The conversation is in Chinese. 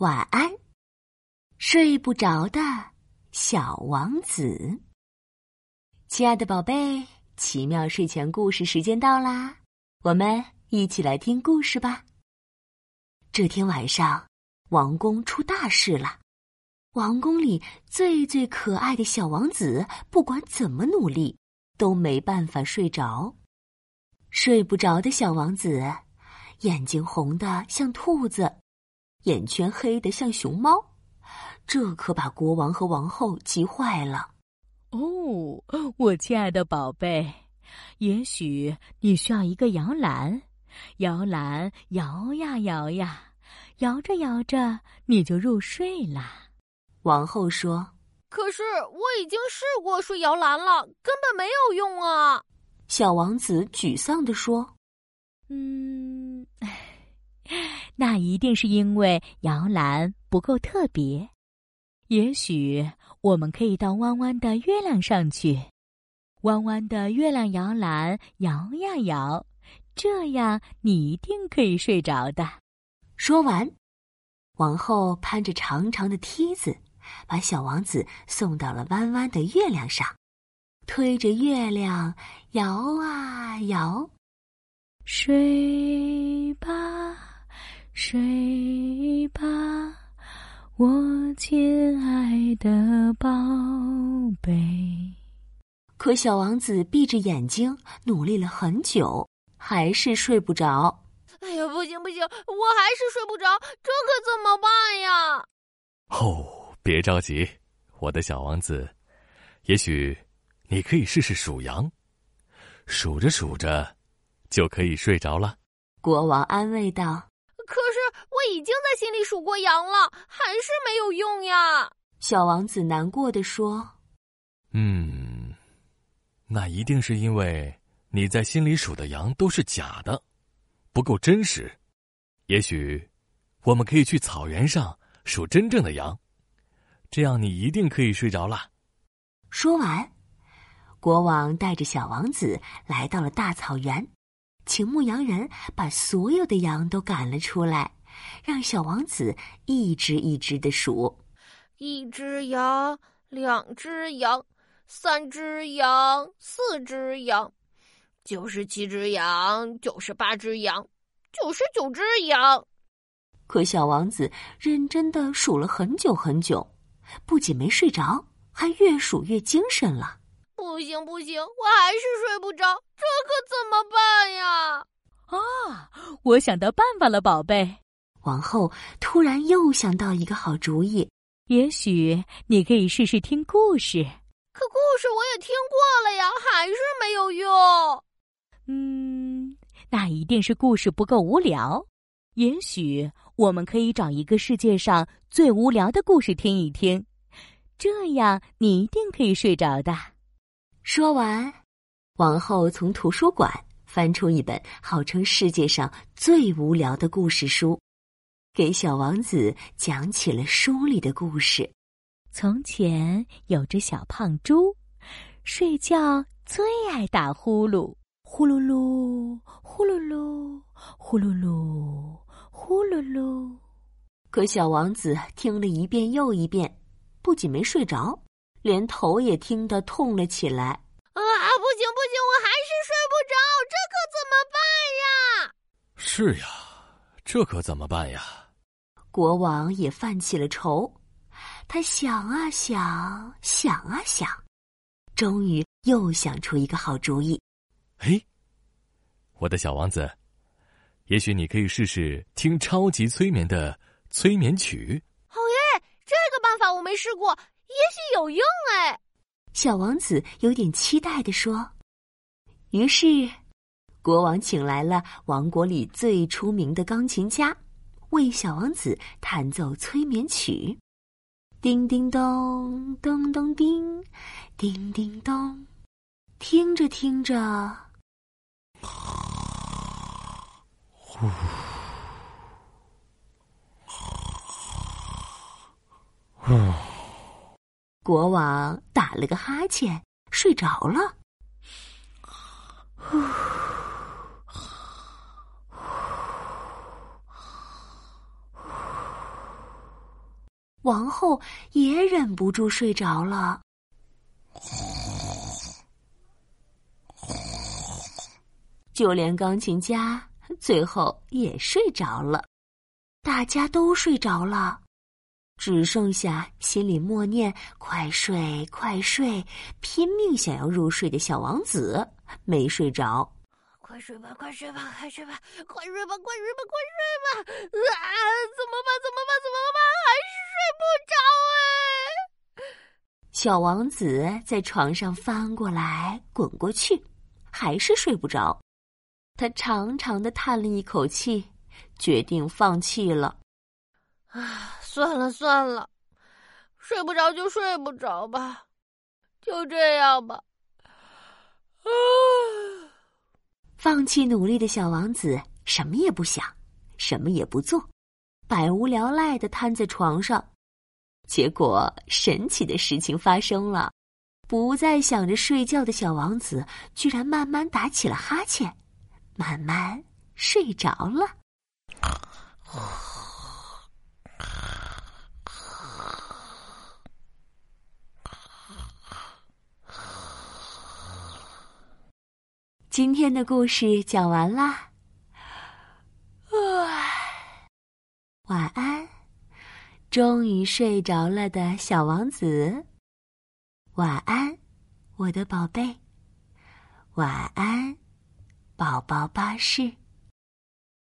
晚安，睡不着的小王子。亲爱的宝贝，奇妙睡前故事时间到啦，我们一起来听故事吧。这天晚上，王宫出大事了。王宫里最最可爱的小王子，不管怎么努力，都没办法睡着。睡不着的小王子，眼睛红的像兔子，眼圈黑的像熊猫，这可把国王和王后急坏了。哦，我亲爱的宝贝，也许你需要一个摇篮，摇篮摇呀摇呀，摇着摇着你就入睡啦。王后说：“可是我已经试过睡摇篮了，根本没有用啊！”小王子沮丧地说：“嗯，那一定是因为摇篮不够特别。也许我们可以到弯弯的月亮上去，弯弯的月亮摇篮摇呀摇，这样你一定可以睡着的。”说完，王后攀着长长的梯子。把小王子送到了弯弯的月亮上，推着月亮摇啊摇。睡吧，睡吧，我亲爱的宝贝。可小王子闭着眼睛努力了很久，还是睡不着。哎呀，不行不行，我还是睡不着，这可怎么办呀？哦。别着急，我的小王子，也许你可以试试数羊，数着数着就可以睡着了。国王安慰道：“可是我已经在心里数过羊了，还是没有用呀。”小王子难过的说：“嗯，那一定是因为你在心里数的羊都是假的，不够真实。也许我们可以去草原上数真正的羊。”这样你一定可以睡着了。说完，国王带着小王子来到了大草原，请牧羊人把所有的羊都赶了出来，让小王子一只一只的数：一只羊，两只羊，三只羊，四只羊，九十七只羊，九十八只羊，九十九只羊。可小王子认真的数了很久很久。不仅没睡着，还越数越精神了。不行不行，我还是睡不着，这可怎么办呀？啊，我想到办法了，宝贝。王后突然又想到一个好主意，也许你可以试试听故事。可故事我也听过了呀，还是没有用。嗯，那一定是故事不够无聊。也许我们可以找一个世界上最无聊的故事听一听，这样你一定可以睡着的。说完，王后从图书馆翻出一本号称世界上最无聊的故事书，给小王子讲起了书里的故事。从前有只小胖猪，睡觉最爱打呼噜，呼噜噜，呼噜噜。呼噜噜，呼噜噜。可小王子听了一遍又一遍，不仅没睡着，连头也听得痛了起来。啊，不行不行，我还是睡不着，这可怎么办呀？是呀，这可怎么办呀？国王也犯起了愁，他想啊想，想啊想，终于又想出一个好主意。嘿，我的小王子。也许你可以试试听超级催眠的催眠曲。好耶！这个办法我没试过，也许有用哎。小王子有点期待的说。于是，国王请来了王国里最出名的钢琴家，为小王子弹奏催眠曲。叮叮咚，咚咚叮，叮叮咚。听着听着。呼呼，国王打了个哈欠，睡着了。王后也忍不住睡着了。就连钢琴家最后也睡着了，大家都睡着了，只剩下心里默念“快睡，快睡”，拼命想要入睡的小王子没睡着。快睡吧，快睡吧，快睡吧，快睡吧，快睡吧，快睡吧！啊，怎么办？怎么办？怎么办？还是睡不着哎！小王子在床上翻过来滚过去，还是睡不着。他长长的叹了一口气，决定放弃了。啊，算了算了，睡不着就睡不着吧，就这样吧。啊！放弃努力的小王子什么也不想，什么也不做，百无聊赖的瘫在床上。结果，神奇的事情发生了：不再想着睡觉的小王子，居然慢慢打起了哈欠。慢慢睡着了。今天的故事讲完啦，晚安，终于睡着了的小王子。晚安，我的宝贝。晚安。宝宝巴士。